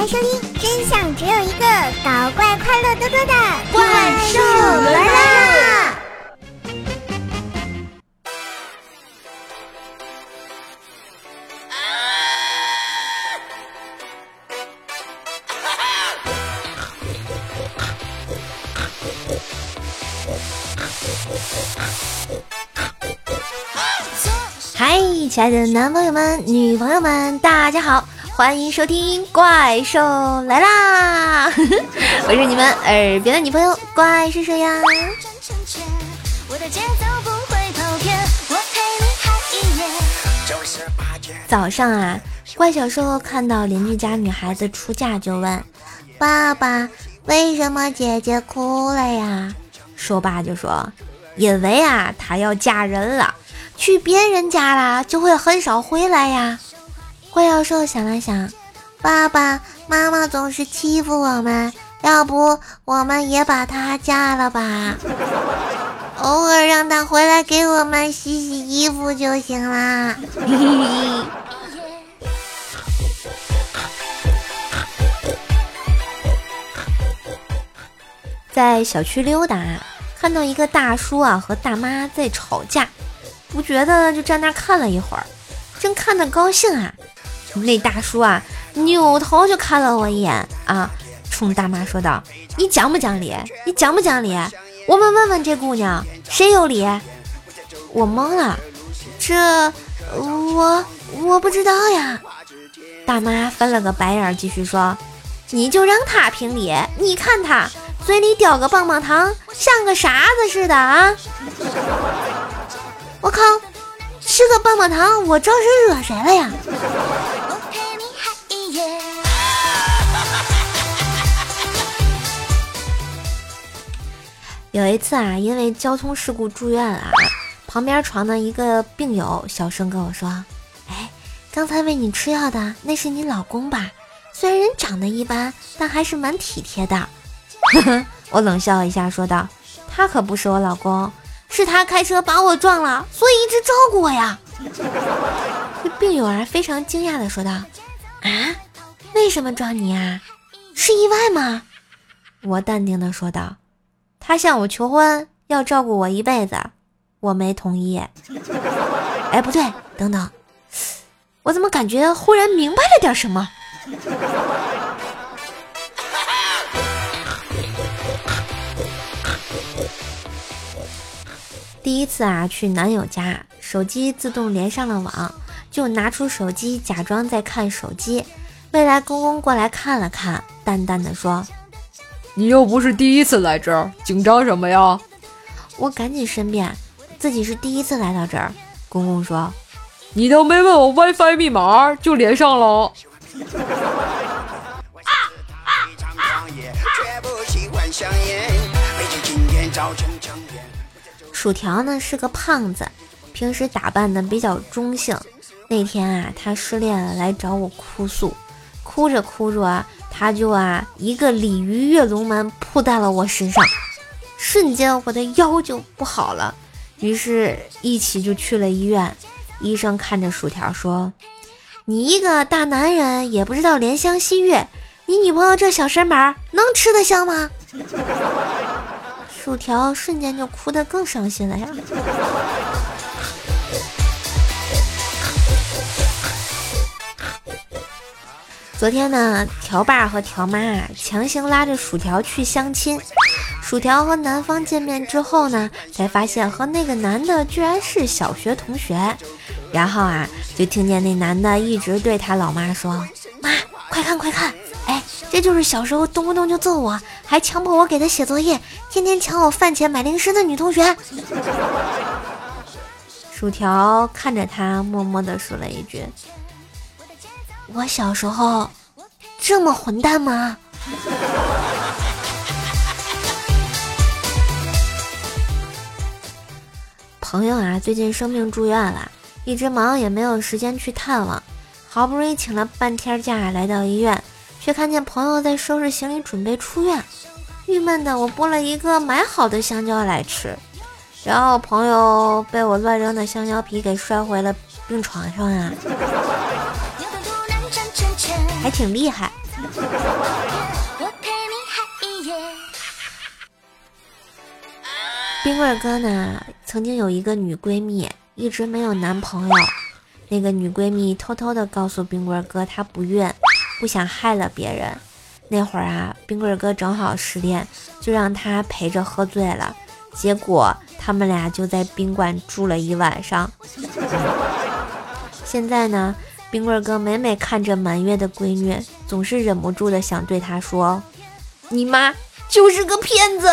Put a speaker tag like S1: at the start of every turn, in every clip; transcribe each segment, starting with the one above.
S1: 来收听，真相只有一个，搞怪快乐多多的
S2: 怪兽来啦！嗨，亲爱的男朋友们、女朋友们，大家好，欢迎收听《怪兽来啦》，我是你们耳边的女朋友怪兽兽呀。早上啊，怪小兽看到邻居家女孩子出嫁，就问爸爸：“为什么姐姐哭了呀？”说爸就说：“因为啊，她要嫁人了。”去别人家了，就会很少回来呀。怪小兽想了想，爸爸妈妈总是欺负我们，要不我们也把她嫁了吧？偶尔让她回来给我们洗洗衣服就行啦。在小区溜达，看到一个大叔啊和大妈在吵架。不觉得就站那看了一会儿，正看得高兴啊，那大叔啊扭头就看了我一眼啊，冲大妈说道：“你讲不讲理？你讲不讲理？我们问问这姑娘谁有理？”我懵了，这我我不知道呀。大妈翻了个白眼，继续说：“你就让他评理，你看他嘴里叼个棒棒糖，像个傻子似的啊。”我靠，吃个棒棒糖，我招谁惹谁了呀？有一次啊，因为交通事故住院啊，旁边床的一个病友小声跟我说：“哎，刚才喂你吃药的那是你老公吧？虽然人长得一般，但还是蛮体贴的。”呵呵，我冷笑一下说道：“他可不是我老公。”是他开车把我撞了，所以一直照顾我呀。这病友啊非常惊讶的说道：“啊，为什么撞你啊？是意外吗？”我淡定的说道：“他向我求婚，要照顾我一辈子，我没同意。”哎，不对，等等，我怎么感觉忽然明白了点什么？第一次啊，去男友家，手机自动连上了网，就拿出手机假装在看手机。未来公公过来看了看，淡淡的说：“
S3: 你又不是第一次来这儿，紧张什么呀？”
S2: 我赶紧申辩，自己是第一次来到这儿。公公说：“
S3: 你都没问我 WiFi 密码就连上了。”
S2: 薯条呢是个胖子，平时打扮的比较中性。那天啊，他失恋了，来找我哭诉，哭着哭着啊，他就啊一个鲤鱼跃龙门扑在了我身上，瞬间我的腰就不好了，于是一起就去了医院。医生看着薯条说：“你一个大男人也不知道怜香惜玉，你女朋友这小身板能吃得消吗？” 薯条瞬间就哭得更伤心了呀！昨天呢，条爸和条妈强行拉着薯条去相亲。薯条和男方见面之后呢，才发现和那个男的居然是小学同学。然后啊，就听见那男的一直对他老妈说：“妈，快看快看！”哎，这就是小时候动不动就揍我，还强迫我给他写作业，天天抢我饭钱买零食的女同学。薯条看着他，默默地说了一句：“我小时候这么混蛋吗？”朋友啊，最近生病住院了，一直忙也没有时间去探望，好不容易请了半天假来到医院。却看见朋友在收拾行李准备出院，郁闷的我剥了一个买好的香蕉来吃，然后朋友被我乱扔的香蕉皮给摔回了病床上啊，还挺厉害。冰棍哥呢，曾经有一个女闺蜜，一直没有男朋友。那个女闺蜜偷偷的告诉冰棍哥，她不孕，不想害了别人。那会儿啊，冰棍哥正好失恋，就让她陪着喝醉了。结果他们俩就在宾馆住了一晚上。现在呢，冰棍哥每每看着满月的闺女，总是忍不住的想对她说：“你妈就是个骗子。”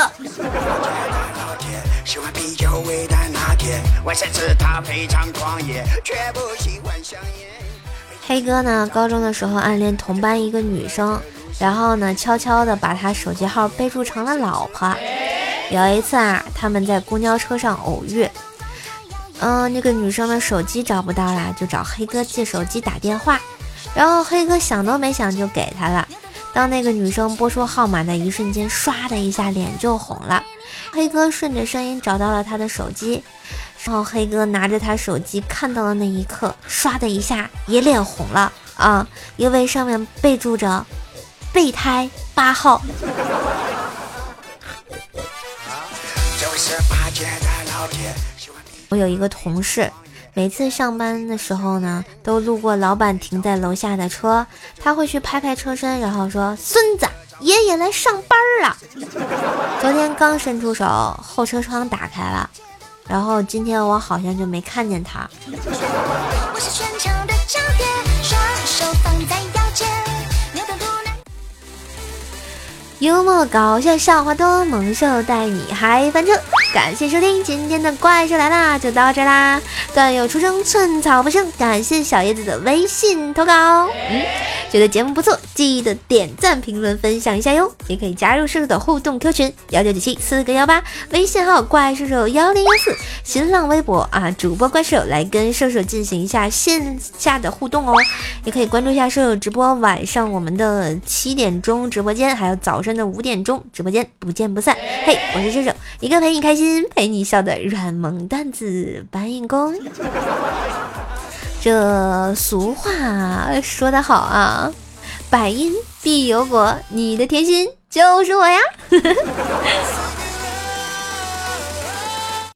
S2: 黑哥呢，高中的时候暗恋同班一个女生，然后呢，悄悄的把她手机号备注成了老婆。有一次啊，他们在公交车上偶遇，嗯，那个女生的手机找不到啦，就找黑哥借手机打电话，然后黑哥想都没想就给她了。当那个女生拨出号码的一瞬间，唰的一下脸就红了。黑哥顺着声音找到了她的手机，然后黑哥拿着她手机看到的那一刻，唰的一下也脸红了啊，因为上面备注着备胎八号。我有一个同事，每次上班的时候呢，都路过老板停在楼下的车，他会去拍拍车身，然后说：“孙子，爷爷来上班了。”昨天刚伸出手，后车窗打开了，然后今天我好像就没看见他。幽默搞笑笑话多，萌兽带你嗨翻车。感谢收听今天的怪兽来啦，就到这啦。段友出生，寸草不生。感谢小叶子的微信投稿。嗯，觉得节目不错，记得点赞、评论、分享一下哟。也可以加入射手的互动 Q 群幺九九七四个幺八，微信号怪兽手幺零幺四，新浪微博啊主播怪兽来跟射手进行一下线下的互动哦。也可以关注一下射手直播，晚上我们的七点钟直播间，还有早上。的五点钟直播间不见不散。嘿，我是射手，一个陪你开陪你笑的软萌段子搬运工。这俗话说得好啊，百因必有果，你的甜心就是我呀。